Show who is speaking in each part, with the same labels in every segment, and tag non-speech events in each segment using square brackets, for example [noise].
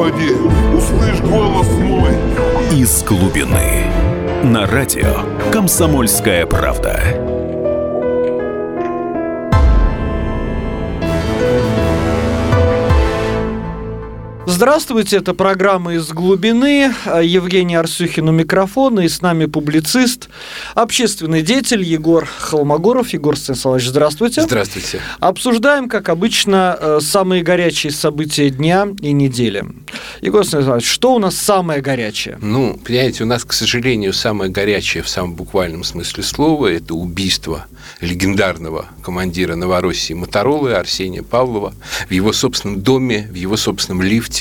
Speaker 1: Господи, услышь голос мой.
Speaker 2: Из глубины. На радио «Комсомольская правда».
Speaker 3: Здравствуйте, это программа «Из глубины». Евгений Арсюхин у микрофона и с нами публицист, общественный деятель Егор Холмогоров. Егор Станиславович, здравствуйте.
Speaker 4: Здравствуйте.
Speaker 3: Обсуждаем, как обычно, э, самые горячие события дня и недели. Егор Станиславович, что у нас самое горячее?
Speaker 4: Ну, понимаете, у нас, к сожалению, самое горячее в самом буквальном смысле слова – это убийство легендарного командира Новороссии Моторолы Арсения Павлова в его собственном доме, в его собственном лифте.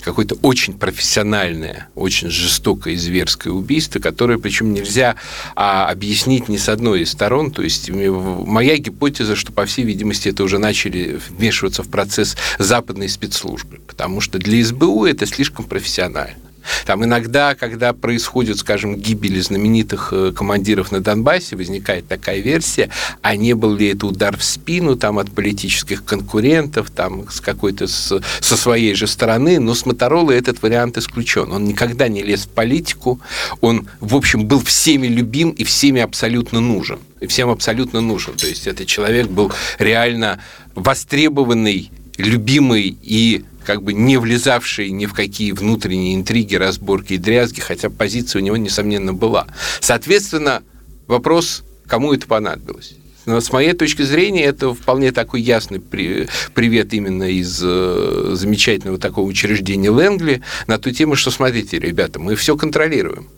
Speaker 4: Какое-то очень профессиональное, очень жестокое и зверское убийство, которое, причем нельзя а, объяснить ни с одной из сторон. То есть моя гипотеза, что, по всей видимости, это уже начали вмешиваться в процесс западной спецслужбы, потому что для СБУ это слишком профессионально. Там иногда, когда происходит, скажем, гибели знаменитых э, командиров на Донбассе, возникает такая версия, а не был ли это удар в спину там, от политических конкурентов, там, с какой-то с, со своей же стороны, но с Моторола этот вариант исключен. Он никогда не лез в политику, он, в общем, был всеми любим и всеми абсолютно нужен. И всем абсолютно нужен. То есть этот человек был реально востребованный, любимый и как бы не влезавший ни в какие внутренние интриги, разборки и дрязги, хотя позиция у него, несомненно, была. Соответственно, вопрос, кому это понадобилось? Но с моей точки зрения, это вполне такой ясный привет именно из э, замечательного такого учреждения Лэнгли на ту тему, что, смотрите, ребята, мы все контролируем.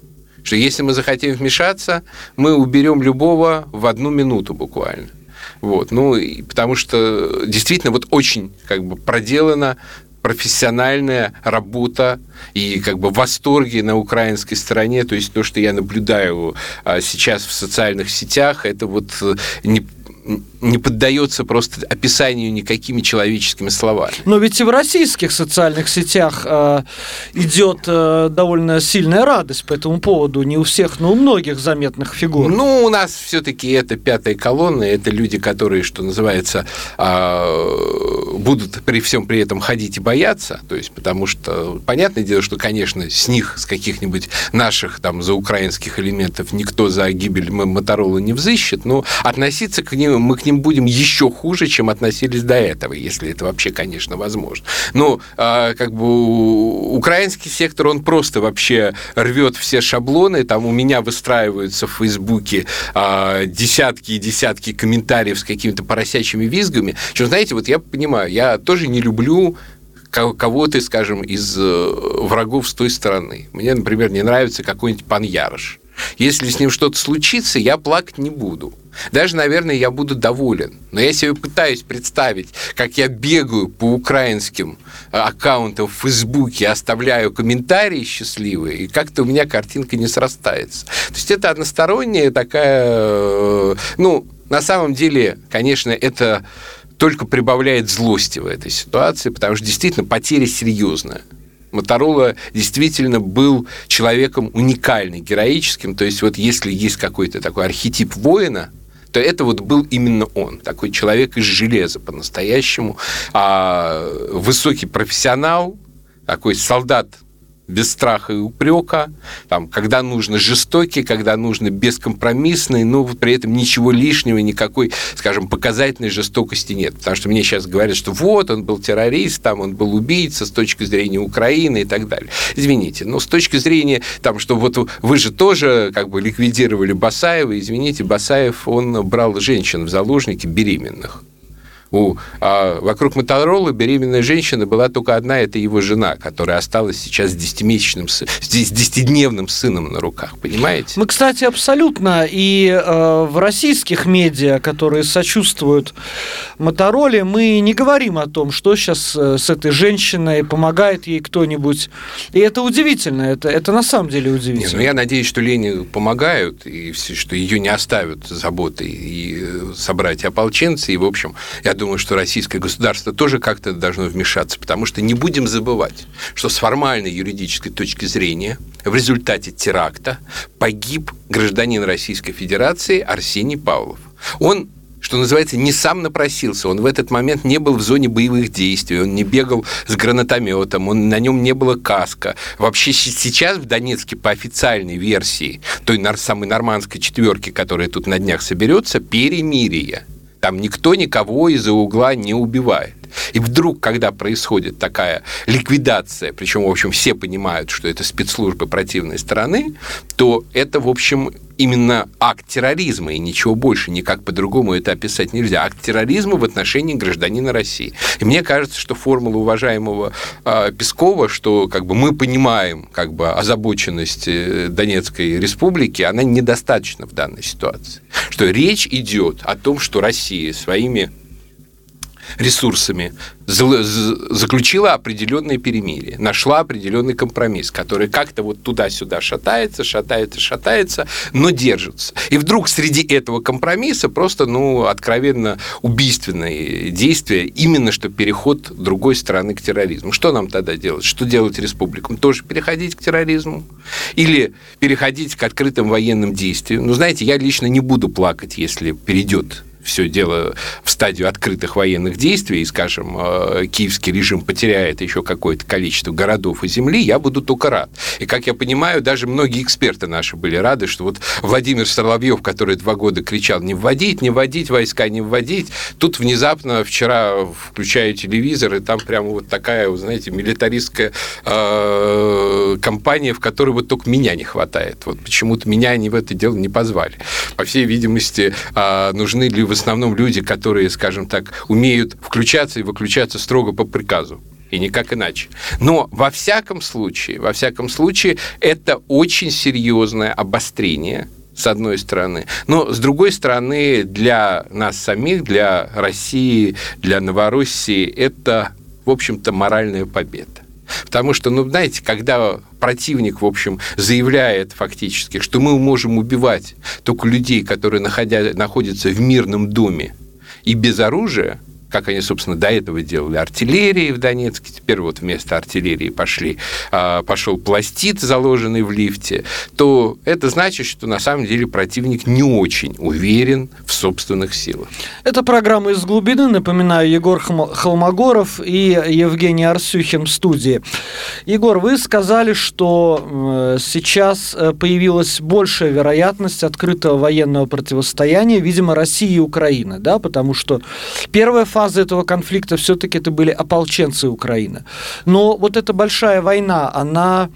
Speaker 4: Что если мы захотим вмешаться, мы уберем любого в одну минуту буквально. Вот, ну, и потому что действительно вот очень как бы проделано профессиональная работа и как бы восторги на украинской стороне, то есть то, что я наблюдаю а, сейчас в социальных сетях, это вот э, не не поддается просто описанию никакими человеческими словами.
Speaker 3: Но ведь и в российских социальных сетях э, идет э, довольно сильная радость по этому поводу. Не у всех, но у многих заметных фигур.
Speaker 4: Ну, у нас все-таки это пятая колонна, это люди, которые, что называется, э, будут при всем при этом ходить и бояться. То есть, потому что, понятное дело, что, конечно, с них, с каких-нибудь наших там за украинских элементов никто за гибель Моторола не взыщет, но относиться к ним мы к ним будем еще хуже, чем относились до этого, если это вообще, конечно, возможно. Но а, как бы украинский сектор, он просто вообще рвет все шаблоны. Там у меня выстраиваются в Фейсбуке а, десятки и десятки комментариев с какими-то поросячьими визгами. Что, знаете, вот я понимаю, я тоже не люблю кого-то, скажем, из э, врагов с той стороны. Мне, например, не нравится какой-нибудь пан Ярош. Если с ним что-то случится, я плакать не буду. Даже, наверное, я буду доволен. Но я себе пытаюсь представить, как я бегаю по украинским э, аккаунтам в Фейсбуке, оставляю комментарии счастливые, и как-то у меня картинка не срастается. То есть это односторонняя такая... Э, ну, на самом деле, конечно, это только прибавляет злости в этой ситуации, потому что действительно потеря серьезная. Моторола действительно был человеком уникальным, героическим. То есть вот если есть какой-то такой архетип воина, то это вот был именно он, такой человек из железа по-настоящему, а, высокий профессионал, такой солдат без страха и упрека, там, когда нужно жестокий, когда нужно бескомпромиссный, но при этом ничего лишнего, никакой, скажем, показательной жестокости нет. Потому что мне сейчас говорят, что вот, он был террорист, там, он был убийца с точки зрения Украины и так далее. Извините, но с точки зрения, там, что вот вы же тоже как бы ликвидировали Басаева, извините, Басаев, он брал женщин в заложники беременных у, а вокруг Моторолы беременная женщина была только одна, это его жена, которая осталась сейчас с десятимесячным, с десятидневным сыном на руках, понимаете?
Speaker 3: Мы, кстати, абсолютно и э, в российских медиа, которые сочувствуют Мотороле, мы не говорим о том, что сейчас э, с этой женщиной, помогает ей кто-нибудь. И это удивительно, это, это на самом деле удивительно. Не,
Speaker 4: ну я надеюсь, что Лене помогают, и что ее не оставят заботой и э, собрать ополченцы, и, в общем, я думаю, что российское государство тоже как-то должно вмешаться, потому что не будем забывать, что с формальной юридической точки зрения в результате теракта погиб гражданин Российской Федерации Арсений Павлов. Он что называется, не сам напросился. Он в этот момент не был в зоне боевых действий, он не бегал с гранатометом, он, на нем не было каска. Вообще сейчас в Донецке по официальной версии той самой нормандской четверки, которая тут на днях соберется, перемирие. Там никто никого из-за угла не убивает. И вдруг, когда происходит такая ликвидация, причем, в общем, все понимают, что это спецслужбы противной стороны, то это, в общем, именно акт терроризма, и ничего больше, никак по-другому это описать нельзя. Акт терроризма в отношении гражданина России. И мне кажется, что формула уважаемого э, Пескова, что как бы мы понимаем как бы озабоченность э, Донецкой республики, она недостаточна в данной ситуации. Что речь идет о том, что Россия своими ресурсами заключила определенное перемирие, нашла определенный компромисс, который как-то вот туда-сюда шатается, шатается, шатается, но держится. И вдруг среди этого компромисса просто, ну, откровенно убийственное действие, именно что переход другой страны к терроризму. Что нам тогда делать? Что делать республикам? Тоже переходить к терроризму? Или переходить к открытым военным действиям? Ну, знаете, я лично не буду плакать, если перейдет все дело в стадию открытых военных действий, и, скажем, э, киевский режим потеряет еще какое-то количество городов и земли, я буду только рад. И, как я понимаю, даже многие эксперты наши были рады, что вот Владимир Соловьев, который два года кричал не вводить, не вводить, войска не вводить, тут внезапно вчера включаю телевизор, и там прямо вот такая, вы знаете, милитаристская э, компания, в которой вот только меня не хватает. Вот почему-то меня они в это дело не позвали. По всей видимости, э, нужны ли основном люди, которые, скажем так, умеют включаться и выключаться строго по приказу и никак иначе. Но во всяком случае, во всяком случае, это очень серьезное обострение с одной стороны. Но с другой стороны, для нас самих, для России, для Новороссии, это, в общем-то, моральная победа. Потому что, ну, знаете, когда противник, в общем, заявляет фактически, что мы можем убивать только людей, которые находя, находятся в мирном доме и без оружия, как они, собственно, до этого делали артиллерии в Донецке, теперь вот вместо артиллерии пошли, а, пошел пластит, заложенный в лифте, то это значит, что на самом деле противник не очень уверен в собственных силах.
Speaker 3: Это программа «Из глубины». Напоминаю, Егор Холмогоров и Евгений Арсюхин в студии. Егор, вы сказали, что сейчас э, появилась большая вероятность открытого военного противостояния, видимо, России и Украины, да, потому что первая фаза фазы этого конфликта все-таки это были ополченцы Украины. Но вот эта большая война, она,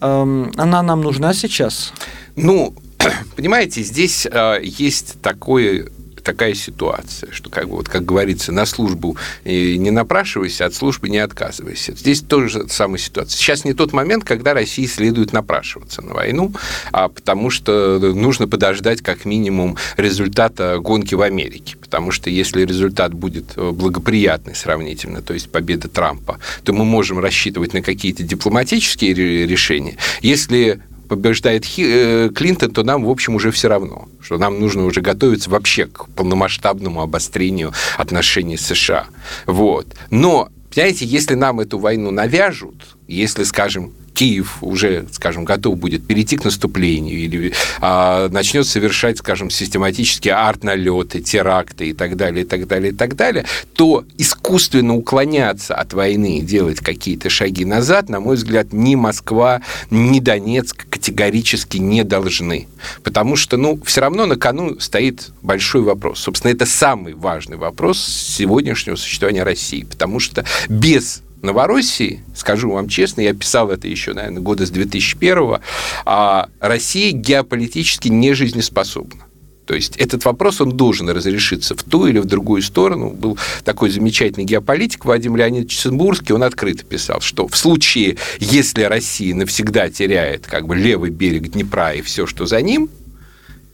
Speaker 3: эм, она нам нужна сейчас?
Speaker 4: Ну, [clears throat] понимаете, здесь э, есть такое такая ситуация, что, как бы, вот, как говорится, на службу не напрашивайся, от службы не отказывайся. Здесь тоже самая ситуация. Сейчас не тот момент, когда России следует напрашиваться на войну, а потому что нужно подождать как минимум результата гонки в Америке. Потому что если результат будет благоприятный сравнительно, то есть победа Трампа, то мы можем рассчитывать на какие-то дипломатические решения. Если побеждает Хи, э, Клинтон, то нам, в общем, уже все равно, что нам нужно уже готовиться вообще к полномасштабному обострению отношений с США. Вот. Но, понимаете, если нам эту войну навяжут, если, скажем, Киев уже, скажем, готов будет перейти к наступлению или а, начнет совершать, скажем, систематические арт-налеты, теракты и так далее, и так далее, и так далее, то искусственно уклоняться от войны и делать какие-то шаги назад, на мой взгляд, ни Москва, ни Донецк категорически не должны. Потому что, ну, все равно на кону стоит большой вопрос. Собственно, это самый важный вопрос сегодняшнего существования России. Потому что без Новороссии, скажу вам честно, я писал это еще, наверное, года с 2001 а Россия геополитически не жизнеспособна. То есть этот вопрос, он должен разрешиться в ту или в другую сторону. Был такой замечательный геополитик Вадим Леонидович Цимбурский, он открыто писал, что в случае, если Россия навсегда теряет как бы левый берег Днепра и все, что за ним,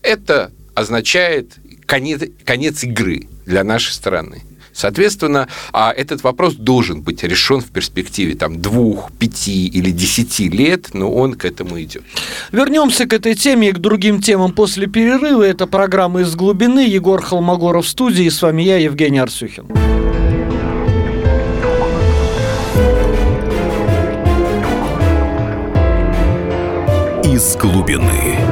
Speaker 4: это означает конец, конец игры для нашей страны. Соответственно, а этот вопрос должен быть решен в перспективе там, двух, пяти или десяти лет, но он к этому идет.
Speaker 3: Вернемся к этой теме и к другим темам после перерыва. Это программа «Из глубины». Егор Холмогоров в студии. С вами я, Евгений Арсюхин.
Speaker 2: «Из глубины».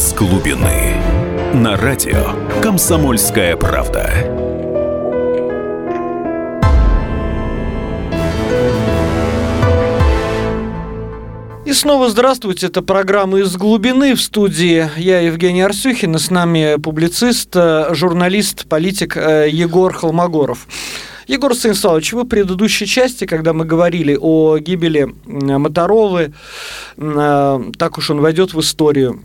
Speaker 1: Из глубины.
Speaker 2: На радио «Комсомольская правда».
Speaker 3: И снова здравствуйте, это программа «Из глубины» в студии. Я Евгений Арсюхин, и с нами публицист, э, журналист, политик э, Егор Холмогоров. Егор Станиславович, вы в предыдущей части, когда мы говорили о гибели Моторолы, э, так уж он войдет в историю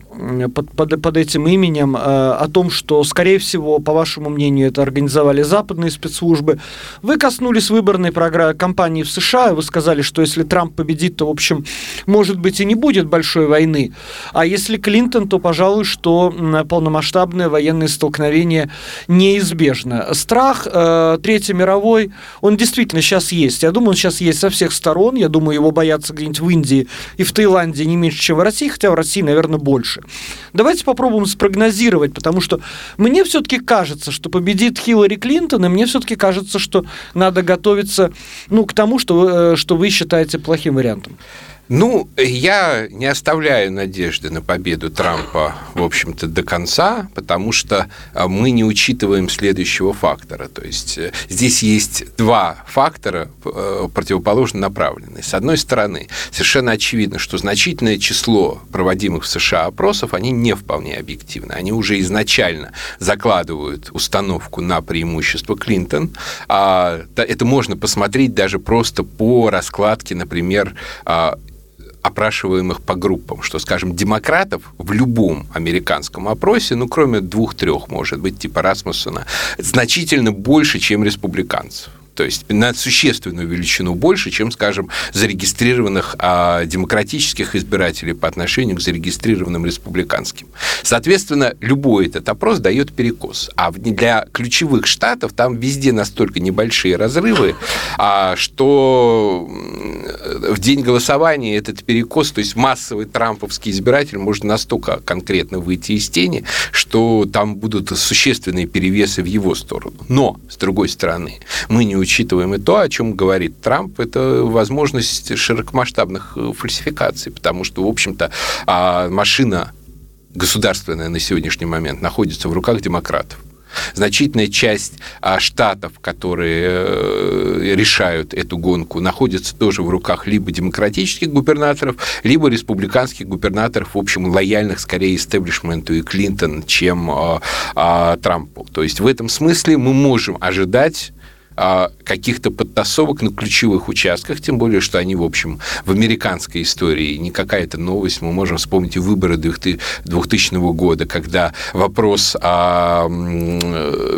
Speaker 3: под, под, под этим именем, э, о том, что, скорее всего, по вашему мнению, это организовали западные спецслужбы. Вы коснулись выборной кампании в США, и вы сказали, что если Трамп победит, то, в общем, может быть, и не будет большой войны. А если Клинтон, то, пожалуй, что полномасштабное военное столкновение неизбежно. Страх э, Третьей мировой мировой, он действительно сейчас есть. Я думаю, он сейчас есть со всех сторон. Я думаю, его боятся где-нибудь в Индии и в Таиланде не меньше, чем в России, хотя в России, наверное, больше. Давайте попробуем спрогнозировать, потому что мне все-таки кажется, что победит Хиллари Клинтон, и мне все-таки кажется, что надо готовиться ну, к тому, что, э, что вы считаете плохим вариантом.
Speaker 4: Ну, я не оставляю надежды на победу Трампа, в общем-то, до конца, потому что а, мы не учитываем следующего фактора. То есть э, здесь есть два фактора э, противоположно направленные. С одной стороны, совершенно очевидно, что значительное число проводимых в США опросов, они не вполне объективны. Они уже изначально закладывают установку на преимущество Клинтон. А, это можно посмотреть даже просто по раскладке, например, а, опрашиваемых по группам, что, скажем, демократов в любом американском опросе, ну, кроме двух-трех, может быть, типа Расмуссона, значительно больше, чем республиканцев то есть на существенную величину больше, чем, скажем, зарегистрированных а, демократических избирателей по отношению к зарегистрированным республиканским. Соответственно, любой этот опрос дает перекос. А для ключевых штатов там везде настолько небольшие разрывы, а, что в день голосования этот перекос, то есть массовый трамповский избиратель может настолько конкретно выйти из тени, что там будут существенные перевесы в его сторону. Но, с другой стороны, мы не учитываем и то, о чем говорит Трамп, это возможность широкомасштабных э, фальсификаций, потому что, в общем-то, а, машина государственная на сегодняшний момент находится в руках демократов. Значительная часть а, штатов, которые э, решают эту гонку, находится тоже в руках либо демократических губернаторов, либо республиканских губернаторов, в общем, лояльных скорее истеблишменту и Клинтон, чем а, Трампу. То есть в этом смысле мы можем ожидать а, каких-то подтасовок на ключевых участках, тем более, что они, в общем, в американской истории не какая-то новость. Мы можем вспомнить и выборы 2000 года, когда вопрос о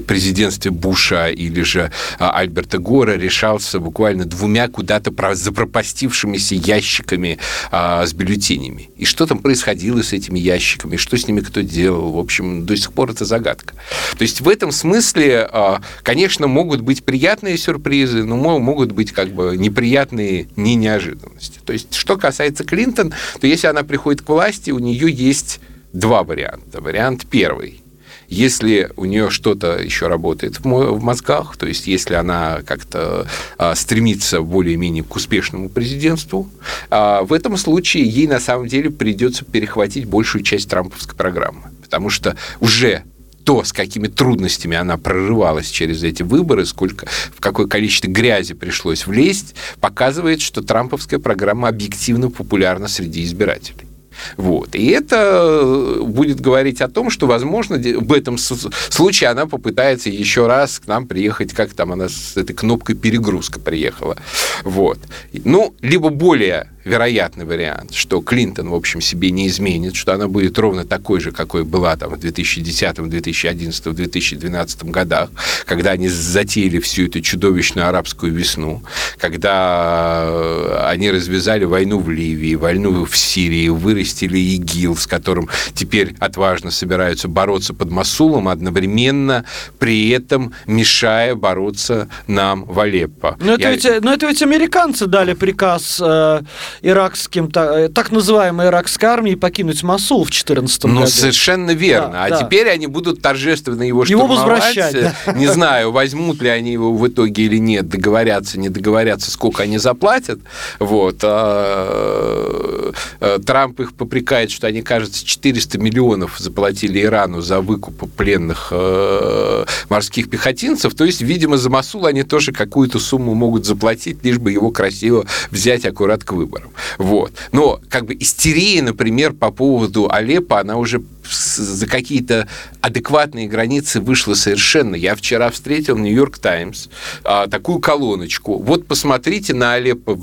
Speaker 4: президентстве Буша или же Альберта Гора решался буквально двумя куда-то запропастившимися ящиками а, с бюллетенями. И что там происходило с этими ящиками, что с ними кто делал, в общем, до сих пор это загадка. То есть в этом смысле, а, конечно, могут быть приятные приятные сюрпризы, но могут быть как бы неприятные не неожиданности. То есть, что касается Клинтон, то если она приходит к власти, у нее есть два варианта. Вариант первый если у нее что-то еще работает в мозгах, то есть если она как-то а, стремится более-менее к успешному президентству, а, в этом случае ей на самом деле придется перехватить большую часть трамповской программы, потому что уже то, с какими трудностями она прорывалась через эти выборы, сколько, в какое количество грязи пришлось влезть, показывает, что трамповская программа объективно популярна среди избирателей. Вот. И это будет говорить о том, что, возможно, в этом случае она попытается еще раз к нам приехать, как там она с этой кнопкой перегрузка приехала. Вот. Ну, либо более вероятный вариант, что Клинтон, в общем, себе не изменит, что она будет ровно такой же, какой была там в 2010, 2011, 2012 годах, когда они затеяли всю эту чудовищную арабскую весну, когда они развязали войну в Ливии, войну в Сирии, вырастили ИГИЛ, с которым теперь отважно собираются бороться под Масулом, одновременно при этом мешая бороться нам в Алеппо.
Speaker 3: Но это, Я... ведь, но это ведь американцы дали приказ э, иракским, так, так называемой иракской армии покинуть Масул в 2014
Speaker 4: ну,
Speaker 3: году.
Speaker 4: Ну, совершенно верно. Да, а да. теперь они будут торжественно его.
Speaker 3: Его возвращать. Да. [laughs]
Speaker 4: Не знаю, возьмут ли они его в итоге или нет, договорятся, не договорятся, сколько они заплатят. Вот. А, э, Трамп их попрекает, что они, кажется, 400 миллионов заплатили Ирану за выкуп пленных э, морских пехотинцев. То есть, видимо, за Масул они тоже какую-то сумму могут заплатить, лишь бы его красиво взять аккурат к выборам. Вот. Но как бы истерия, например, по поводу Алеппо, она уже за какие-то адекватные границы вышла совершенно. Я вчера встретил Нью-Йорк Таймс такую колоночку. Вот посмотрите на Алеппо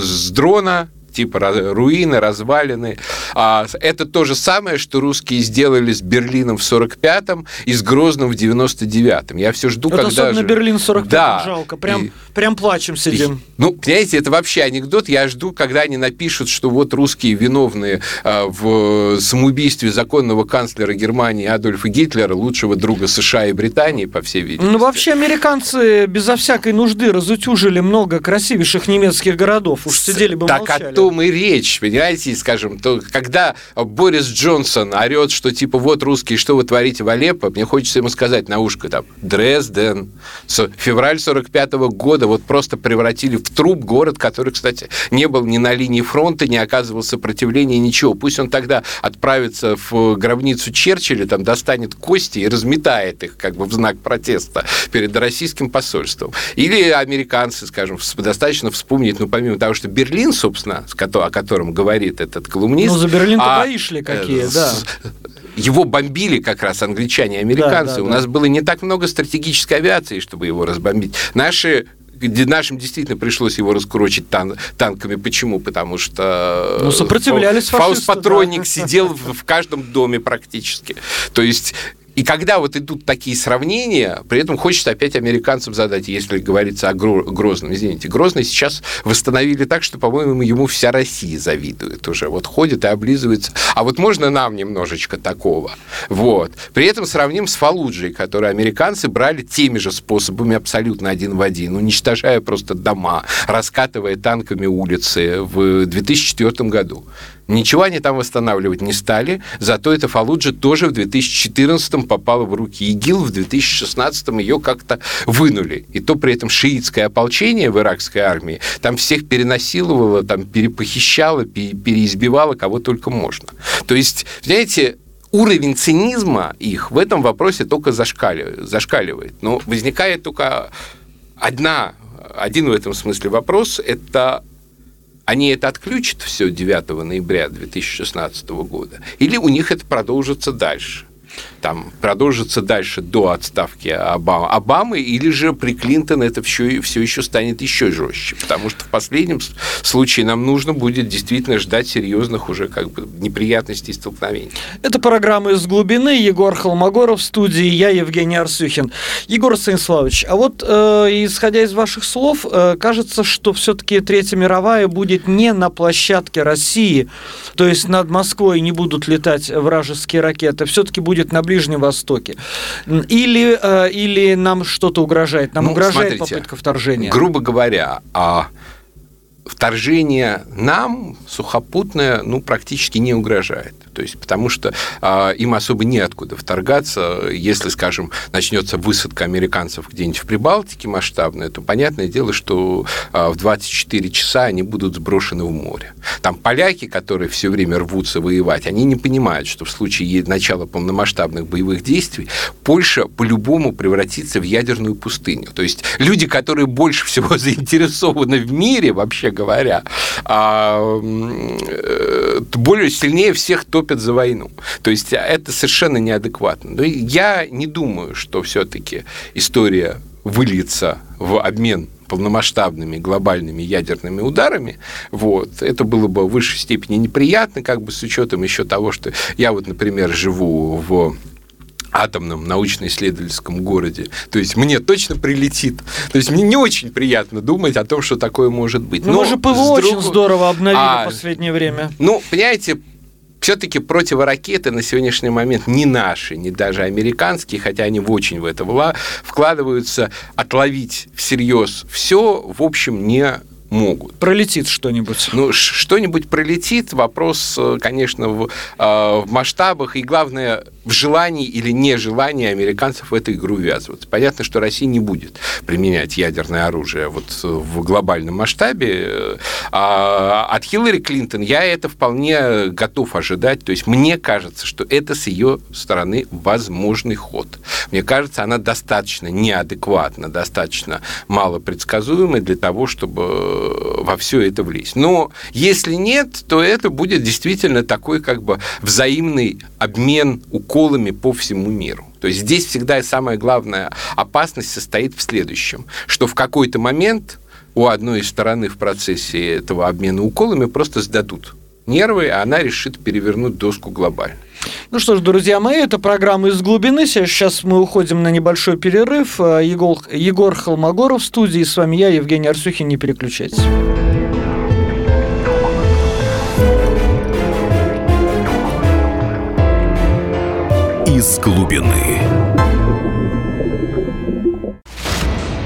Speaker 4: с дрона, типа руины, развалины. А это то же самое, что русские сделали с Берлином в 45-м и с Грозным в 99-м. Я все жду,
Speaker 3: это
Speaker 4: когда
Speaker 3: особенно
Speaker 4: же...
Speaker 3: Берлин 45 да. жалко. Прям, и... прям плачем сидим. И...
Speaker 4: Ну, понимаете, это вообще анекдот. Я жду, когда они напишут, что вот русские виновные а, в самоубийстве законного канцлера Германии Адольфа Гитлера, лучшего друга США и Британии, по всей видимости.
Speaker 3: Ну, вообще, американцы безо всякой нужды разутюжили много красивейших немецких городов. Уж сидели бы
Speaker 4: так,
Speaker 3: молчали.
Speaker 4: А том и речь, понимаете, скажем, то, когда Борис Джонсон орет, что типа вот русские, что вы творите в Алеппо, мне хочется ему сказать на ушко там, Дрезден, февраль 45 -го года вот просто превратили в труп город, который, кстати, не был ни на линии фронта, не оказывал сопротивления, ничего. Пусть он тогда отправится в гробницу Черчилля, там достанет кости и разметает их как бы в знак протеста перед российским посольством. Или американцы, скажем, достаточно вспомнить, ну, помимо того, что Берлин, собственно, о котором говорит этот колумнист.
Speaker 3: Ну, за Берлин-то а, бои шли какие, э, да
Speaker 4: его бомбили как раз англичане и американцы. Да, да, У да. нас было не так много стратегической авиации, чтобы его разбомбить. Наши нашим действительно пришлось его раскурочить тан танками. Почему? Потому что...
Speaker 3: Ну, сопротивлялись
Speaker 4: Фаус-патронник да. сидел в, в каждом доме практически. То есть и когда вот идут такие сравнения, при этом хочется опять американцам задать, если говорится о Грозном. Извините, Грозный сейчас восстановили так, что, по-моему, ему вся Россия завидует уже. Вот ходит и облизывается. А вот можно нам немножечко такого? Вот. При этом сравним с Фалуджей, который американцы брали теми же способами абсолютно один в один, уничтожая просто дома, раскатывая танками улицы в 2004 году. Ничего они там восстанавливать не стали, зато эта Фалуджа тоже в 2014 попала в руки ИГИЛ, в 2016 ее как-то вынули. И то при этом шиитское ополчение в иракской армии там всех перенасиловало, там перепохищало, переизбивало кого только можно. То есть, знаете, уровень цинизма их в этом вопросе только зашкаливает. зашкаливает. Но возникает только одна, один в этом смысле вопрос – это они это отключат все 9 ноября 2016 года, или у них это продолжится дальше? Там продолжится дальше до отставки Обамы, Обамы или же при Клинтон это все, все еще станет еще жестче, потому что в последнем случае нам нужно будет действительно ждать серьезных уже как бы неприятностей и столкновений.
Speaker 3: Это программа «Из глубины». Егор Холмогоров в студии, я Евгений Арсюхин. Егор Станиславович, а вот э, исходя из ваших слов, э, кажется, что все-таки Третья мировая будет не на площадке России, то есть над Москвой не будут летать вражеские ракеты, все-таки будет на Ближнем Востоке? Или, э, или нам что-то угрожает? Нам ну, угрожает смотрите, попытка вторжения?
Speaker 4: Грубо говоря, а вторжение нам сухопутное ну, практически не угрожает. То есть, потому что а, им особо неоткуда вторгаться. Если, скажем, начнется высадка американцев где-нибудь в Прибалтике масштабная, то понятное дело, что а, в 24 часа они будут сброшены в море. Там поляки, которые все время рвутся воевать, они не понимают, что в случае начала полномасштабных боевых действий Польша по-любому превратится в ядерную пустыню. То есть люди, которые больше всего [laughs] заинтересованы в мире, вообще говоря, а, э, более сильнее всех то топят за войну. То есть это совершенно неадекватно. Но я не думаю, что все-таки история выльется в обмен полномасштабными глобальными ядерными ударами, вот, это было бы в высшей степени неприятно, как бы с учетом еще того, что я вот, например, живу в атомном научно-исследовательском городе. То есть мне точно прилетит. То есть мне не очень приятно думать о том, что такое может быть.
Speaker 3: Ну,
Speaker 4: Но
Speaker 3: мы же ПВО
Speaker 4: с
Speaker 3: очень
Speaker 4: друг-
Speaker 3: здорово обновили
Speaker 4: А,
Speaker 3: в последнее время.
Speaker 4: Ну, понимаете, все-таки противоракеты на сегодняшний момент не наши, не даже американские, хотя они в очень в это вкладываются, отловить всерьез все, в общем, не могут.
Speaker 3: Пролетит что-нибудь.
Speaker 4: Ну, что-нибудь пролетит, вопрос, э, конечно, в, э, в масштабах и, главное, в желании или нежелании американцев в эту игру ввязываться. Понятно, что Россия не будет применять ядерное оружие вот э, в глобальном масштабе. э, А от Хиллари Клинтон я это вполне готов ожидать. То есть мне кажется, что это с ее стороны возможный ход. Мне кажется, она достаточно неадекватна, достаточно малопредсказуемая для того, чтобы во все это влезть. Но если нет, то это будет действительно такой как бы взаимный обмен уколами по всему миру. То есть здесь всегда самая главная опасность состоит в следующем, что в какой-то момент у одной из стороны в процессе этого обмена уколами просто сдадут нервы, а она решит перевернуть доску глобально.
Speaker 3: Ну что ж, друзья мои, это программа «Из глубины». Сейчас мы уходим на небольшой перерыв. Э, Егор, Егор Холмогоров в студии. С вами я, Евгений Арсюхин. Не переключайтесь.
Speaker 2: Из глубины.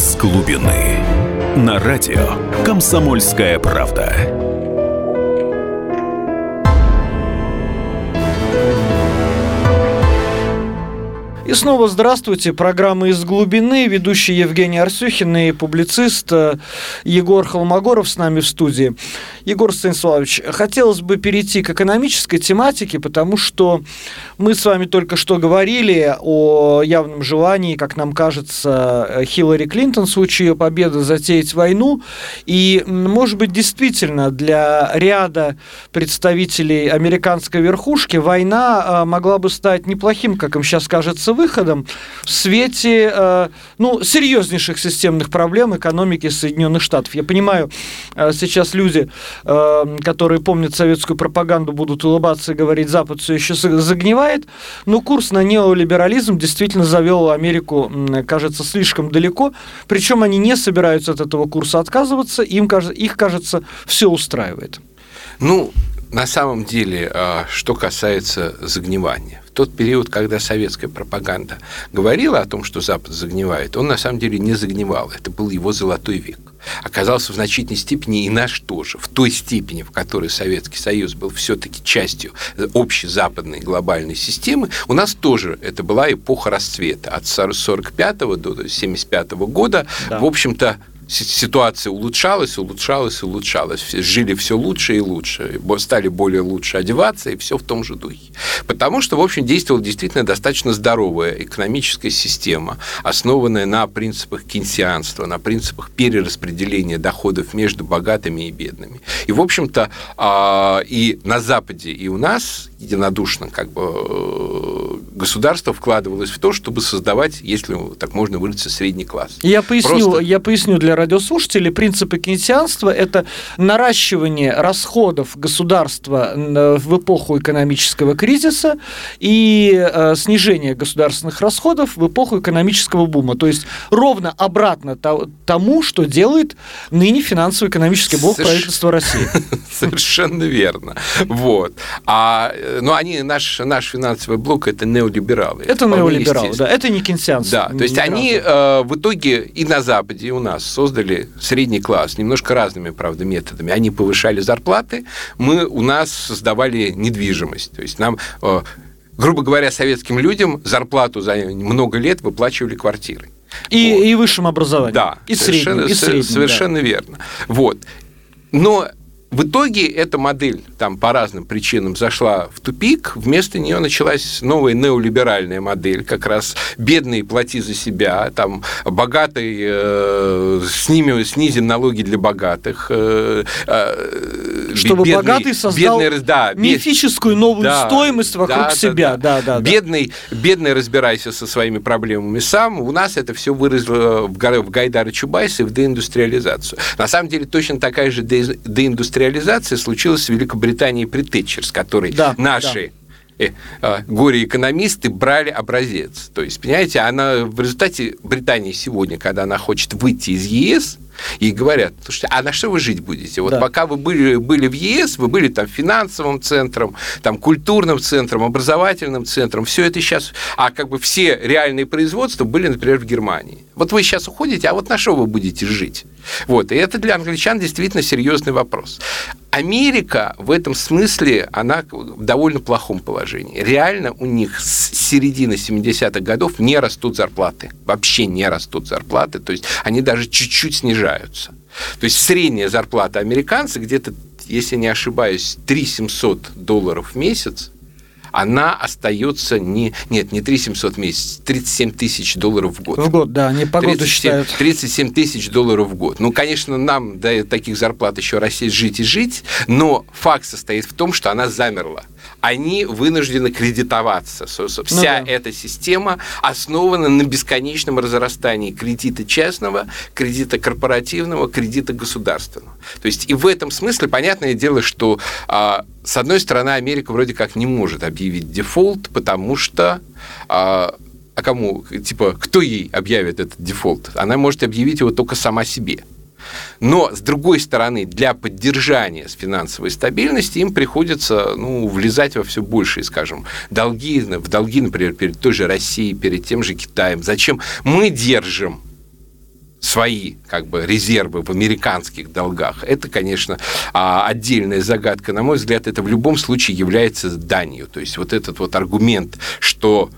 Speaker 1: Из глубины.
Speaker 2: На радио «Комсомольская правда».
Speaker 3: И снова здравствуйте. Программа «Из глубины». Ведущий Евгений Арсюхин и публицист э, Егор Холмогоров с нами в студии. Егор Станиславович, хотелось бы перейти к экономической тематике, потому что мы с вами только что говорили о явном желании, как нам кажется, Хиллари Клинтон в случае ее победы затеять войну. И, может быть, действительно для ряда представителей американской верхушки война а, могла бы стать неплохим, как им сейчас кажется, выходом в свете э, ну, серьезнейших системных проблем экономики Соединенных Штатов. Я понимаю, э, сейчас люди, э, которые помнят советскую пропаганду, будут улыбаться и говорить, Запад все еще за- загнивает, но курс на неолиберализм действительно завел Америку, кажется, слишком далеко, причем они не собираются от этого курса отказываться, им, их, кажется, все устраивает.
Speaker 4: Ну, на самом деле, а, что касается загнивания. В тот период, когда советская пропаганда говорила о том, что Запад загнивает, он на самом деле не загнивал. Это был его золотой век. Оказался в значительной степени и наш тоже. В той степени, в которой Советский Союз был все-таки частью общей западной глобальной системы, у нас тоже это была эпоха расцвета. От 1945 до 1975 года,
Speaker 3: Да.
Speaker 4: в общем-то, ситуация улучшалась, улучшалась, улучшалась. Жили все лучше и лучше, стали более лучше одеваться, и все в том же духе. Потому что, в общем, действовала действительно достаточно здоровая экономическая система, основанная на принципах кейнсианства, на принципах перераспределения доходов между богатыми и бедными. И, в общем-то, а, и на Западе, и у нас единодушно как бы э, государство вкладывалось в то, чтобы создавать, если так можно выразиться, средний класс.
Speaker 3: Я поясню,
Speaker 4: Просто-
Speaker 3: я поясню для радиослушателей. Принципы кейнсианства – это наращивание расходов государства н- в эпоху экономического кризиса и э, снижение государственных расходов в эпоху экономического бума. То есть ровно обратно то- тому, что делает ныне финансово-экономический блок
Speaker 4: Соверш-
Speaker 3: правительства России. [laughs]
Speaker 4: Совершенно верно. Вот. А, э, ну, они, наш, наш финансовый блок – это неолибералы.
Speaker 3: Это неолибералы, да, это не кейнсианство.
Speaker 4: Да, то есть они э, в итоге и на Западе, и у нас создали средний класс, немножко разными, правда, методами. Они повышали зарплаты, мы у нас создавали недвижимость. То есть нам э, грубо говоря, советским людям зарплату за много лет выплачивали квартиры.
Speaker 3: И,
Speaker 4: Вот.
Speaker 3: и высшим образованием.
Speaker 4: Да,
Speaker 3: и
Speaker 4: совершенно,
Speaker 3: средним. И средним, да.
Speaker 4: совершенно верно. Вот. Но в итоге эта модель там по разным причинам зашла в тупик, вместо нее началась новая неолиберальная модель, как раз бедный плати за себя, там богатый э, снимем, снизим налоги для богатых, э, э,
Speaker 3: Чтобы
Speaker 4: бедный-
Speaker 3: богатый создал
Speaker 4: бедный, да,
Speaker 3: мифическую новую
Speaker 4: да,
Speaker 3: стоимость вокруг
Speaker 4: да, да,
Speaker 3: себя.
Speaker 4: да.
Speaker 3: Да, да, да.
Speaker 4: бедный, бедный разбирайся со своими проблемами сам. У нас это все выразило в, Гар- в Гайдара Чубайса и в деиндустриализацию. На самом деле точно такая же де- деиндустриализация случилась в Великобритании при Тэтчер, с которой
Speaker 3: Да,
Speaker 4: наши э, а, горе-экономисты брали образец. То есть, понимаете, она в результате Британии сегодня, когда она хочет выйти из ЕС, ей говорят, слушайте, а на что вы жить будете? Вот
Speaker 3: Да.
Speaker 4: пока вы были, были в ЕС, вы были там финансовым центром, там культурным центром, образовательным центром, все это сейчас, а как бы все реальные производства были, например, в Германии. Вот вы сейчас уходите, а вот на что вы будете жить? Вот, и это для англичан действительно серьезный вопрос. Америка в этом смысле, она в довольно плохом положении. Реально у них с середины 70-х годов не растут зарплаты. Вообще не растут зарплаты. То есть они даже чуть-чуть снижаются. То есть средняя зарплата американца где-то, если не ошибаюсь, 3 700 долларов в месяц, она остается не... Нет, не 3 700 в месяц, 37 тысяч долларов в год.
Speaker 3: В год, да, они по году
Speaker 4: 37
Speaker 3: считают.
Speaker 4: 37 тысяч долларов в год. Ну, конечно, нам до таких зарплат еще России жить и жить, но факт состоит в том, что она замерла. Они вынуждены кредитоваться. Со- Вся
Speaker 3: Ну да.
Speaker 4: эта система основана на бесконечном разрастании кредита частного, кредита корпоративного, кредита государственного. То есть и в этом смысле понятное дело, что а, с одной стороны Америка вроде как не может объявить дефолт, потому что а, а кому, типа, кто ей объявит этот дефолт? Она может объявить его только сама себе. Но, с другой стороны, для поддержания финансовой стабильности им приходится ну, влезать во все большие, скажем, долги, в долги, например, перед той же Россией, перед тем же Китаем. Зачем мы держим свои как бы резервы в американских долгах, это, конечно, а, отдельная загадка. На мой взгляд, это в любом случае является данью. То есть вот этот вот аргумент, что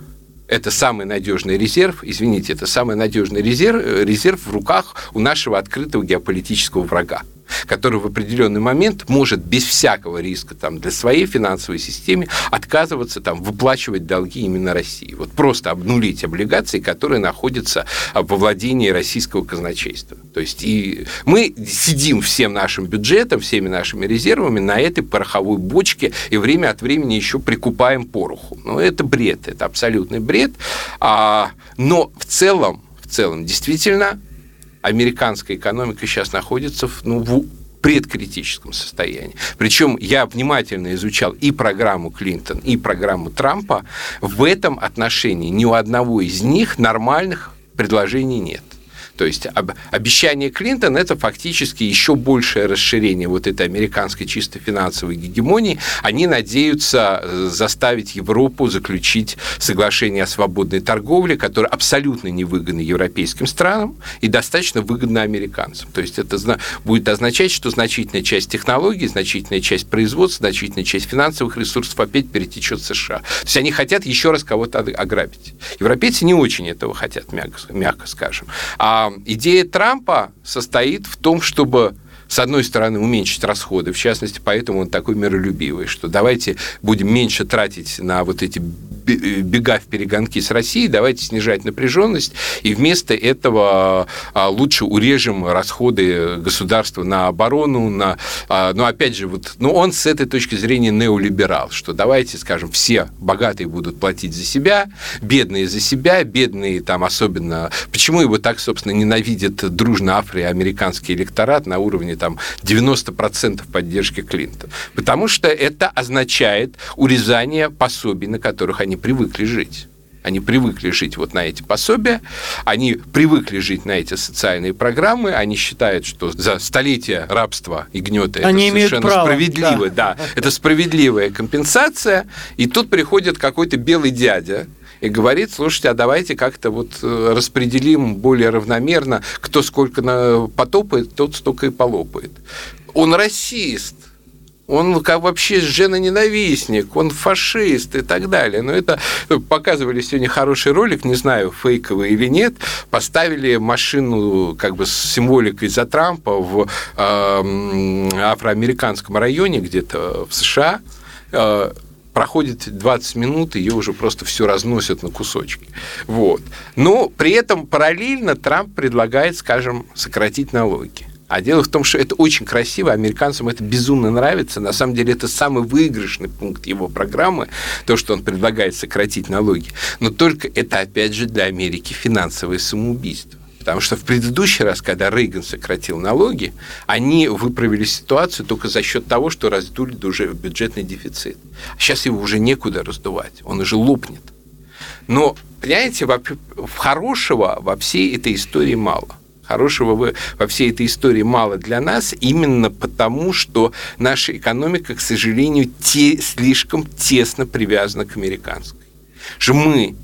Speaker 4: это самый надежный резерв, извините, это самый надежный резерв, резерв в руках у нашего открытого геополитического врага который в определенный момент может без всякого риска там, для своей финансовой системы отказываться там, выплачивать долги именно России. Вот просто обнулить облигации, которые находятся а, во владении российского казначейства. То есть и мы сидим всем нашим бюджетом, всеми нашими резервами на этой пороховой бочке и время от времени еще прикупаем пороху. Но это бред, это абсолютный бред. А, но в целом, в целом, действительно, американская экономика сейчас находится в, ну, в предкритическом состоянии. Причем я внимательно изучал и программу Клинтон, и программу Трампа. В этом отношении ни у одного из них нормальных предложений нет. То есть об, обещание Клинтон это фактически еще большее расширение вот этой американской чисто финансовой гегемонии. Они надеются э, заставить Европу заключить соглашение о свободной торговле, которое абсолютно невыгодно европейским странам и достаточно выгодно американцам. То есть это будет означать, что значительная часть технологий, значительная часть производства, значительная часть финансовых ресурсов опять перетечет в США. То есть они хотят еще раз кого-то ограбить. Европейцы не очень этого хотят, мягко, мягко скажем. А идея Трампа состоит в том, чтобы с одной стороны, уменьшить расходы, в частности, поэтому он такой миролюбивый, что давайте будем меньше тратить на вот эти бега в перегонки с Россией, давайте снижать напряженность, и вместо этого а, лучше урежем расходы государства на оборону, на, а, но опять же, вот, ну, он с этой точки зрения неолиберал, что давайте, скажем, все богатые будут платить за себя, бедные за себя, бедные там особенно... Почему его так, собственно, ненавидит дружно афроамериканский электорат на уровне там 90% поддержки Клинтон? Потому что это означает урезание пособий, на которых они привыкли жить. Они привыкли жить вот на эти пособия, они привыкли жить на эти социальные программы, они считают, что за столетие рабства и гнета
Speaker 3: они
Speaker 4: это совершенно
Speaker 3: право,
Speaker 4: справедливо,
Speaker 3: да.
Speaker 4: да, это справедливая компенсация, и тут приходит какой-то белый дядя, и говорит, слушайте, а давайте как-то вот э, распределим более равномерно, кто сколько на- потопает, тот столько и полопает. Он расист, он как вообще женоненавистник, он фашист и так далее. Но это ну, показывали сегодня хороший ролик, не знаю, фейковый или нет, поставили машину как бы с символикой за Трампа в э, афроамериканском районе где-то в США, э, проходит 20 минут, ее уже просто все разносят на кусочки. Вот. Но при этом параллельно Трамп предлагает, скажем, сократить налоги. А дело в том, что это очень красиво, американцам это безумно нравится. На самом деле это самый выигрышный пункт его программы, то, что он предлагает сократить налоги. Но только это, опять же, для Америки финансовое самоубийство. Потому что в предыдущий раз, когда Рейган сократил налоги, они выправили ситуацию только за счет того, что раздули уже бюджетный дефицит. Сейчас его уже некуда раздувать, он уже лопнет. Но, понимаете, хорошего во всей этой истории мало хорошего во всей этой истории мало для нас, именно потому, что наша экономика, к сожалению, те, слишком тесно привязана к американской. Что мы,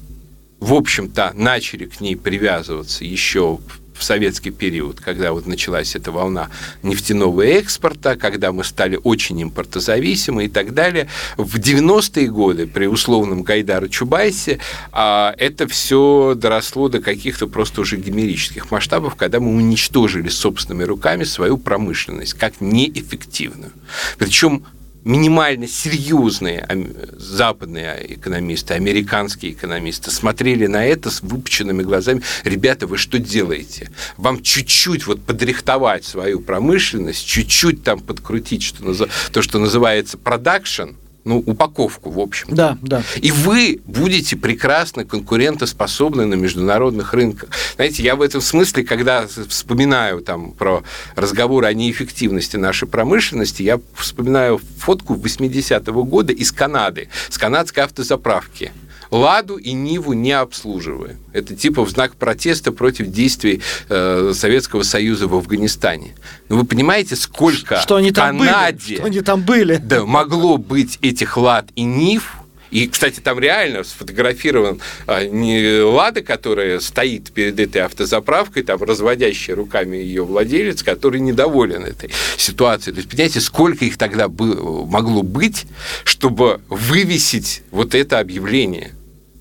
Speaker 4: в общем-то, начали к ней привязываться еще в советский период, когда вот началась эта волна нефтяного экспорта, когда мы стали очень импортозависимы и так далее. В 90-е годы при условном Гайдаре Чубайсе а, это все доросло до каких-то просто уже гимерических масштабов, когда мы уничтожили собственными руками свою промышленность как неэффективную. Причем минимально серьезные западные экономисты, американские экономисты смотрели на это с выпученными глазами. Ребята, вы что делаете? Вам чуть-чуть вот подрихтовать свою промышленность, чуть-чуть там подкрутить что, то, что называется продакшн – ну, упаковку, в общем.
Speaker 3: Да, да.
Speaker 4: И вы будете прекрасно конкурентоспособны на международных рынках. Знаете, я в этом смысле, когда вспоминаю там про разговоры о неэффективности нашей промышленности, я вспоминаю фотку 80-го года из Канады, с канадской автозаправки. Ладу и Ниву не обслуживаем. Это типа в знак протеста против действий э, Советского Союза в Афганистане. Но вы понимаете, сколько
Speaker 3: что они там
Speaker 4: Канаде
Speaker 3: были? Что они там были?
Speaker 4: Да, могло быть этих Лад и Нив, и, кстати, там реально сфотографирован а, не Лада, которая стоит перед этой автозаправкой, там разводящий руками ее владелец, который недоволен этой ситуацией. То есть, понимаете, сколько их тогда было, могло быть, чтобы вывесить вот это объявление?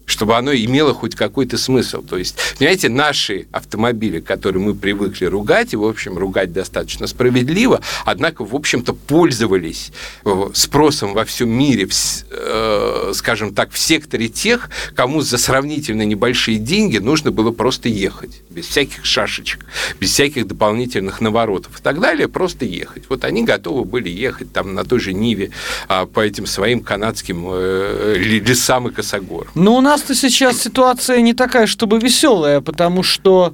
Speaker 4: Чтобы оно имело хоть какой-то смысл. То есть, понимаете, наши автомобили, которые мы привыкли ругать, и, в общем, ругать достаточно справедливо, однако, в общем-то, пользовались э, спросом во всем мире, в, э, скажем так, в секторе тех, кому за сравнительно небольшие деньги нужно было просто ехать, без всяких шашечек, без всяких дополнительных наворотов и так далее, просто ехать. Вот они готовы были ехать там на той же Ниве а, по этим своим канадским э, лесам и косогорам.
Speaker 3: Но у нас нас-то сейчас ситуация не такая, чтобы веселая, потому что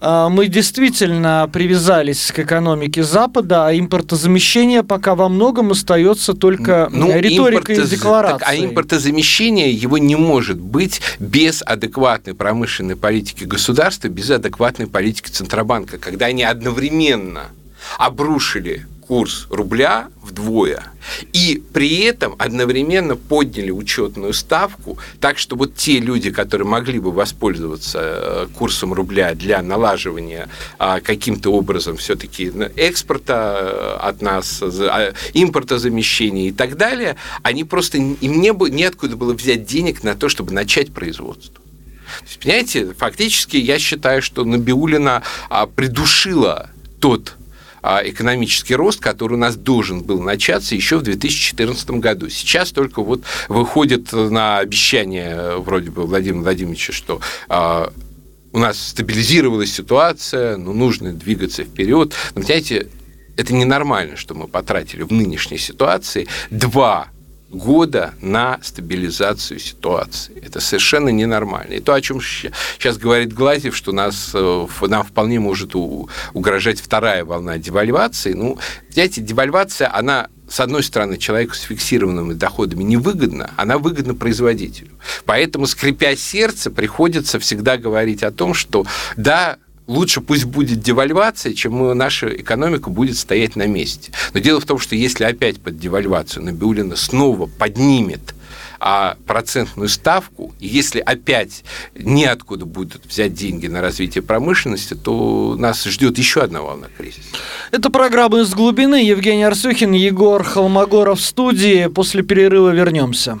Speaker 3: э, мы действительно привязались к экономике Запада, а импортозамещение пока во многом остается только ну, риторикой импортоз... и декларацией. Так,
Speaker 4: а импортозамещение его не может быть без адекватной промышленной политики государства, без адекватной политики Центробанка, когда они одновременно обрушили курс рубля вдвое. И при этом одновременно подняли учетную ставку, так что вот те люди, которые могли бы воспользоваться э, курсом рубля для налаживания а, каким-то образом все-таки экспорта э, от нас, а, импортозамещения и так далее, они просто, им не, неоткуда было взять денег на то, чтобы начать производство. Понимаете, фактически я считаю, что Набиулина а, придушила тот а, экономический рост, который у нас должен был начаться еще в 2014 году. Сейчас только вот выходит на обещание вроде бы Владимира Владимировича, что а, у нас стабилизировалась ситуация, но нужно двигаться вперед. Но, понимаете, это ненормально, что мы потратили в нынешней ситуации два года на стабилизацию ситуации. Это совершенно ненормально. И то, о чем сейчас говорит Глазев, что нас, э, нам вполне может угрожать вторая волна девальвации. Ну, знаете, девальвация, она с одной стороны, человеку с фиксированными доходами невыгодна, она выгодна производителю. Поэтому, скрипя сердце, приходится всегда говорить о том, что да, лучше пусть будет девальвация, чем наша экономика будет стоять на месте. Но дело в том, что если опять под девальвацию Набиулина снова поднимет а процентную ставку, и если опять неоткуда будут взять деньги на развитие промышленности, то нас ждет еще одна волна кризиса.
Speaker 3: Это программа «Из глубины». Евгений Арсюхин, Егор Холмогоров в студии. После перерыва вернемся.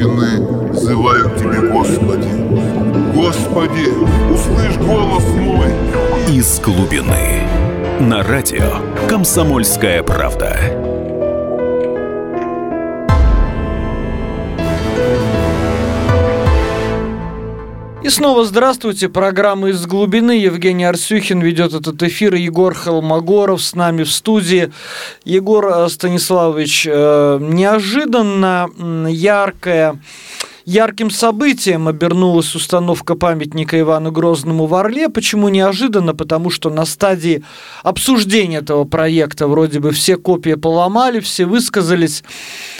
Speaker 1: Глубины взывают тебе, Господи. Господи, услышь голос мой.
Speaker 2: Из глубины. На радио «Комсомольская правда».
Speaker 3: И снова здравствуйте. Программа «Из глубины». Евгений Арсюхин ведет этот эфир. Егор Холмогоров с нами в студии. Егор э, Станиславович, э, неожиданно яркая Ярким событием обернулась установка памятника Ивану Грозному в Орле. Почему неожиданно? Потому что на стадии обсуждения этого проекта вроде бы все копии поломали, все высказались.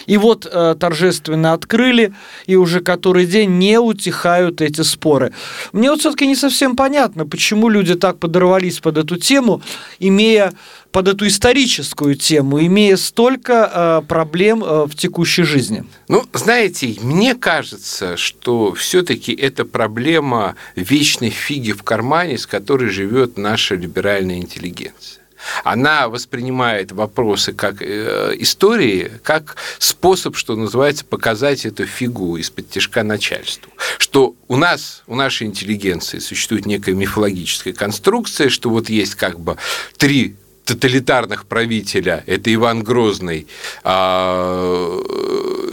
Speaker 3: И вот э, торжественно открыли, и уже который день не утихают эти споры. Мне вот все-таки не совсем понятно, почему люди так подорвались под эту тему, имея под эту историческую тему, имея столько э, проблем э, в текущей жизни?
Speaker 4: Ну, знаете, мне кажется, что все-таки это проблема вечной фиги в кармане, с которой живет наша либеральная интеллигенция. Она воспринимает вопросы как э, истории, как способ, что называется, показать эту фигу из-под тяжка начальству. Что у нас, у нашей интеллигенции существует некая мифологическая конструкция, что вот есть как бы три тоталитарных правителя, это Иван Грозный, а,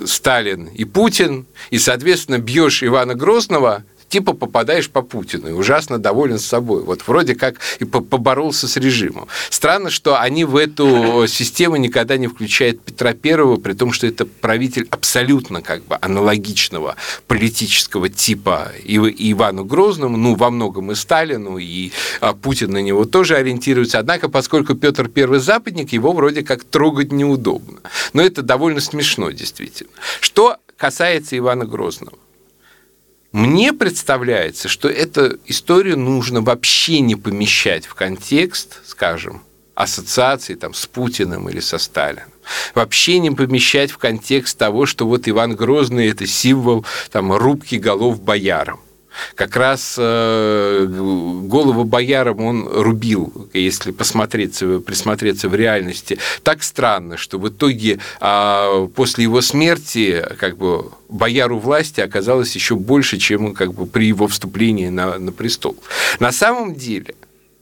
Speaker 4: Сталин и Путин, и, соответственно, бьешь Ивана Грозного, типа попадаешь по Путину и ужасно доволен собой. Вот вроде как и поборолся с режимом. Странно, что они в эту систему никогда не включают Петра Первого, при том, что это правитель абсолютно как бы аналогичного политического типа и Ивану Грозному, ну, во многом и Сталину, и а, Путин на него тоже ориентируется. Однако, поскольку Петр Первый западник, его вроде как трогать неудобно. Но это довольно смешно, действительно. Что касается Ивана Грозного. Мне представляется, что эту историю нужно вообще не помещать в контекст, скажем, ассоциации там, с Путиным или со Сталином. Вообще не помещать в контекст того, что вот Иван Грозный – это символ там, рубки голов боярам как раз э, голову боярам он рубил, если посмотреться, присмотреться в реальности. Так странно, что в итоге а, после его смерти как бы бояру власти оказалось еще больше, чем как бы при его вступлении на, на престол. На самом деле,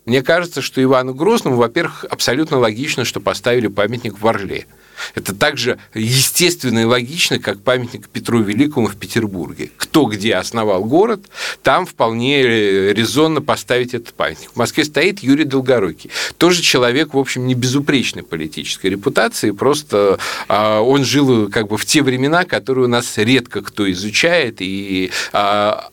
Speaker 4: мне кажется, что Ивану Грозному, во-первых, абсолютно логично, что поставили памятник в Орле. Это также естественно и логично, как памятник Петру Великому в Петербурге. Кто где основал город, там вполне резонно поставить этот памятник. В Москве стоит Юрий Долгорукий. Тоже человек, в общем, не безупречной политической репутации, просто а, он жил как бы в те времена, которые у нас редко кто изучает, и а,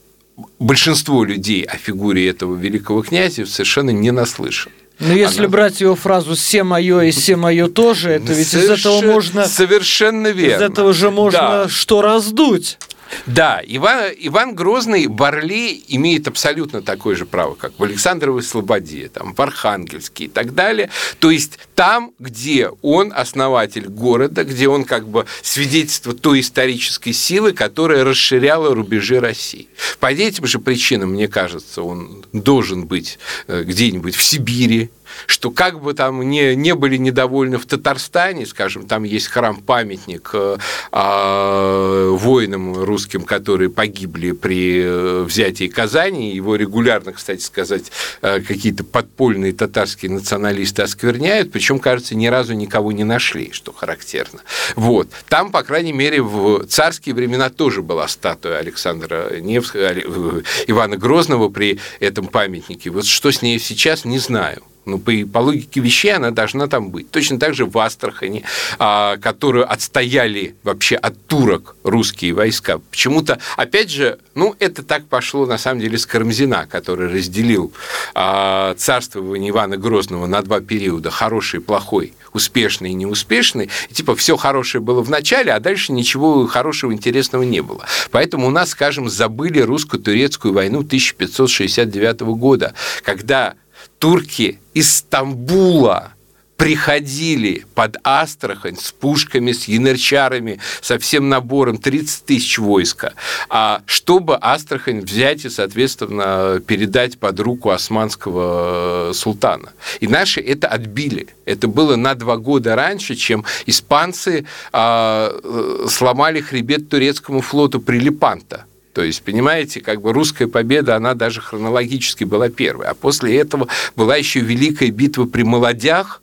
Speaker 4: большинство людей о фигуре этого великого князя совершенно не наслышан.
Speaker 3: Но если Она... брать его фразу «все мое и все мое тоже», это ведь Соверш... из этого можно...
Speaker 4: Совершенно верно.
Speaker 3: Из этого же можно да. что раздуть.
Speaker 4: Да, Иван, Иван Грозный Орле имеет абсолютно такое же право, как в Александровой Слободе, там, в Архангельске и так далее. То есть там, где он основатель города, где он как бы свидетельство той исторической силы, которая расширяла рубежи России. По этим же причинам, мне кажется, он должен быть э, где-нибудь в Сибири, что как бы там не, не были недовольны в Татарстане, скажем, там есть храм-памятник э, э, воинам русским, которые погибли при э, взятии Казани, его регулярно, кстати сказать, э, какие-то подпольные татарские националисты оскверняют, причем, кажется, ни разу никого не нашли, что характерно. Вот. Там, по крайней мере, в царские времена тоже была статуя Александра Невского, Ивана Грозного при этом памятнике. Вот что с ней сейчас, не знаю. Ну, по, по логике вещей она должна там быть. Точно так же в Астрахани, а, которую отстояли вообще от турок русские войска. Почему-то, опять же, ну, это так пошло, на самом деле, с Карамзина, который разделил а, царствование Ивана Грозного на два периода, хороший и плохой, успешный и неуспешный. И, типа, все хорошее было в начале, а дальше ничего хорошего, интересного не было. Поэтому у нас, скажем, забыли русско-турецкую войну 1569 года, когда турки из Стамбула приходили под Астрахань с пушками, с янычарами, со всем набором 30 тысяч войска, а чтобы Астрахань взять и, соответственно, передать под руку османского э, султана. И наши это отбили. Это было на два года раньше, чем испанцы а, э, сломали хребет турецкому флоту при Лепанто. То есть, понимаете, как бы русская победа, она даже хронологически была первой. А после этого была еще Великая битва при Молодях,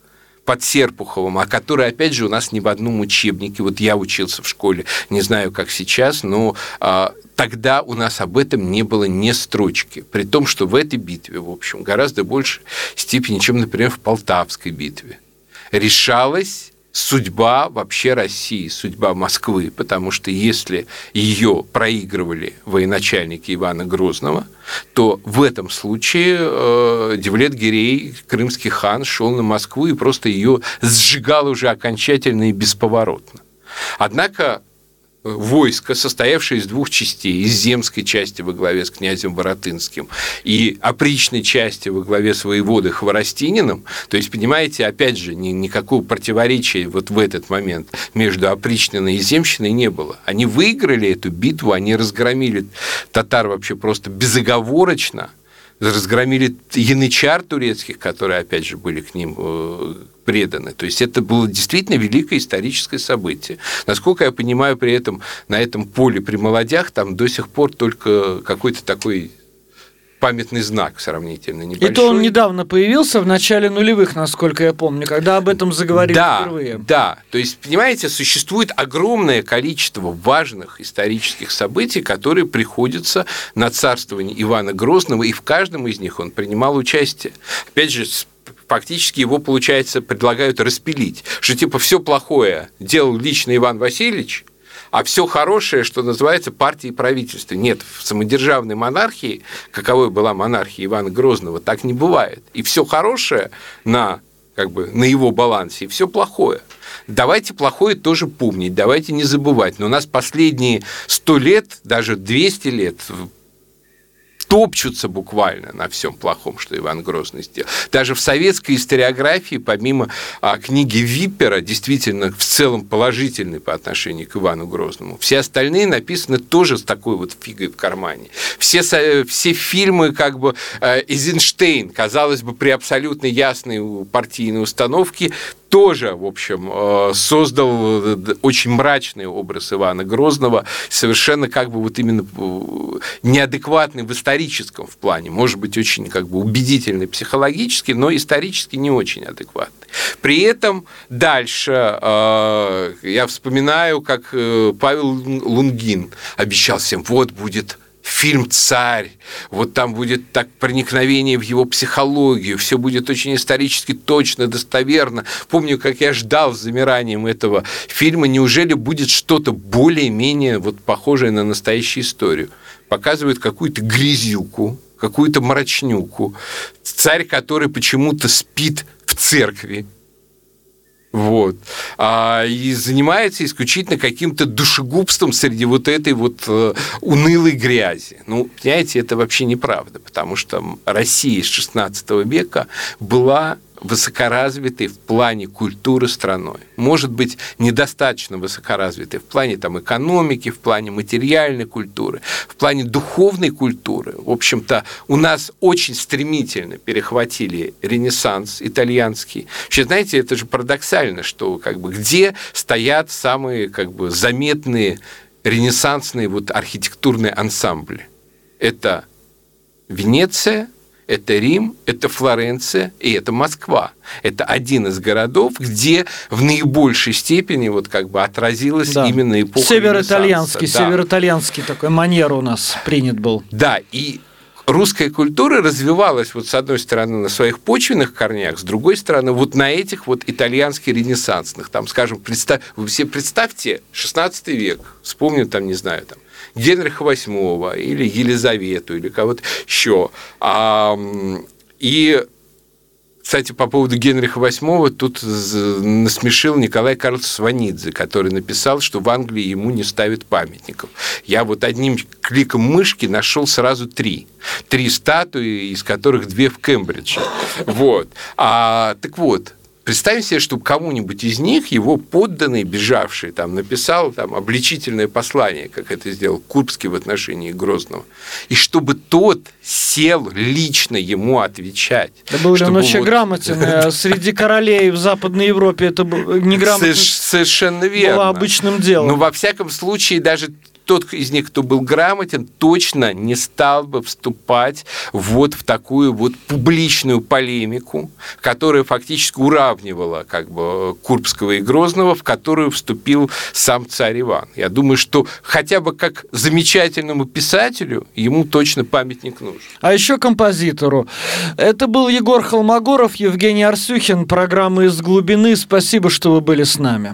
Speaker 4: под Серпуховым, о которой, опять же, у нас ни в одном учебнике, вот я учился в школе, не знаю, как сейчас, но а, тогда у нас об этом не было ни строчки, при том, что в этой битве, в общем, гораздо больше степени, чем, например, в Полтавской битве, решалось судьба вообще России, судьба Москвы, потому что если ее проигрывали военачальники Ивана Грозного, то в этом случае э, Девлет Гирей, крымский хан, шел на Москву и просто ее сжигал уже окончательно и бесповоротно. Однако войско, состоявшее из двух частей, из земской части во главе с князем Воротынским и опричной части во главе с воеводой Хворостининым, то есть, понимаете, опять же, ни, никакого противоречия вот в этот момент между опричниной и земщиной не было. Они выиграли эту битву, они разгромили татар вообще просто безоговорочно, разгромили янычар турецких, которые, опять же, были к ним э, преданы. То есть это было действительно великое историческое событие. Насколько я понимаю, при этом на этом поле при молодях там до сих пор только какой-то такой памятный знак сравнительно небольшой.
Speaker 3: Это он недавно появился в начале нулевых, насколько я помню, когда об этом заговорили
Speaker 4: да,
Speaker 3: впервые.
Speaker 4: Да, то есть, понимаете, существует огромное количество важных исторических событий, которые приходятся на царствование Ивана Грозного, и в каждом из них он принимал участие. Опять же, фактически его, получается, предлагают распилить. Что типа все плохое делал лично Иван Васильевич, а все хорошее, что называется, партии и правительства. Нет, в самодержавной монархии, каковой была монархия Ивана Грозного, так не бывает. И все хорошее на, как бы, на его балансе, и все плохое. Давайте плохое тоже помнить, давайте не забывать. Но у нас последние сто лет, даже 200 лет топчутся буквально на всем плохом, что Иван Грозный сделал. Даже в советской историографии, помимо а, книги Виппера, действительно в целом положительной по отношению к Ивану Грозному, все остальные написаны тоже с такой вот фигой в кармане. Все, все фильмы, как бы, э, Эйзенштейн, казалось бы, при абсолютно ясной партийной установке, тоже, в общем, э, создал э, очень мрачный образ Ивана Грозного, совершенно как бы вот именно э, неадекватный в историческом в плане, может быть, очень как бы убедительный психологически, но исторически не очень адекватный. При этом дальше я вспоминаю, как Павел Лунгин обещал всем, вот будет фильм «Царь», вот там будет так проникновение в его психологию, все будет очень исторически точно, достоверно. Помню, как я ждал с замиранием этого фильма, неужели будет что-то более-менее вот похожее на настоящую историю. Показывают какую-то грязюку, какую-то мрачнюку, царь, который почему-то спит в церкви, Вот. А, и занимается исключительно каким-то душегубством среди вот этой вот э, унылой грязи. Ну, понимаете, это вообще неправда, потому что Россия с XVI века была высокоразвитой в плане культуры страной. Может быть, недостаточно высокоразвитой в плане там, экономики, в плане материальной культуры, в плане духовной культуры. В общем-то, у нас очень стремительно перехватили ренессанс итальянский. Вообще, знаете, это же парадоксально, что как бы, где стоят самые как бы, заметные ренессансные вот, архитектурные ансамбли. Это Венеция – это Рим, это Флоренция и это Москва. Это один из городов, где в наибольшей степени вот как бы отразилась да. именно эпоха
Speaker 3: Северо-итальянский, да. северо-итальянский такой манер у нас принят был.
Speaker 4: Да, и русская культура развивалась вот с одной стороны на своих почвенных корнях, с другой стороны вот на этих вот итальянских ренессансных. Там, скажем, представь, вы все представьте 16 век, вспомню там, не знаю, там, Генриха VIII или Елизавету или кого-то еще. И кстати, по поводу Генриха VIII тут насмешил Николай Карлович Сванидзе, который написал, что в Англии ему не ставят памятников. Я вот одним кликом мышки нашел сразу три. Три статуи, из которых две в Кембридже. Вот. А, так вот, Представим себе, что кому-нибудь из них его подданный, бежавший, там, написал там, обличительное послание, как это сделал Курбский в отношении Грозного, и чтобы тот сел лично ему отвечать.
Speaker 3: Да был он вообще вот... грамотен? [laughs] Среди королей в Западной Европе это неграмотность
Speaker 4: Совершенно верно.
Speaker 3: было обычным делом.
Speaker 4: Но во всяком случае даже тот из них, кто был грамотен, точно не стал бы вступать вот в такую вот публичную полемику, которая фактически уравнивала как бы Курбского и Грозного, в которую вступил сам царь Иван. Я думаю, что хотя бы как замечательному писателю ему точно памятник нужен.
Speaker 3: А еще композитору. Это был Егор Холмогоров, Евгений Арсюхин, программа «Из глубины». Спасибо, что вы были с нами.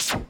Speaker 5: Thank you.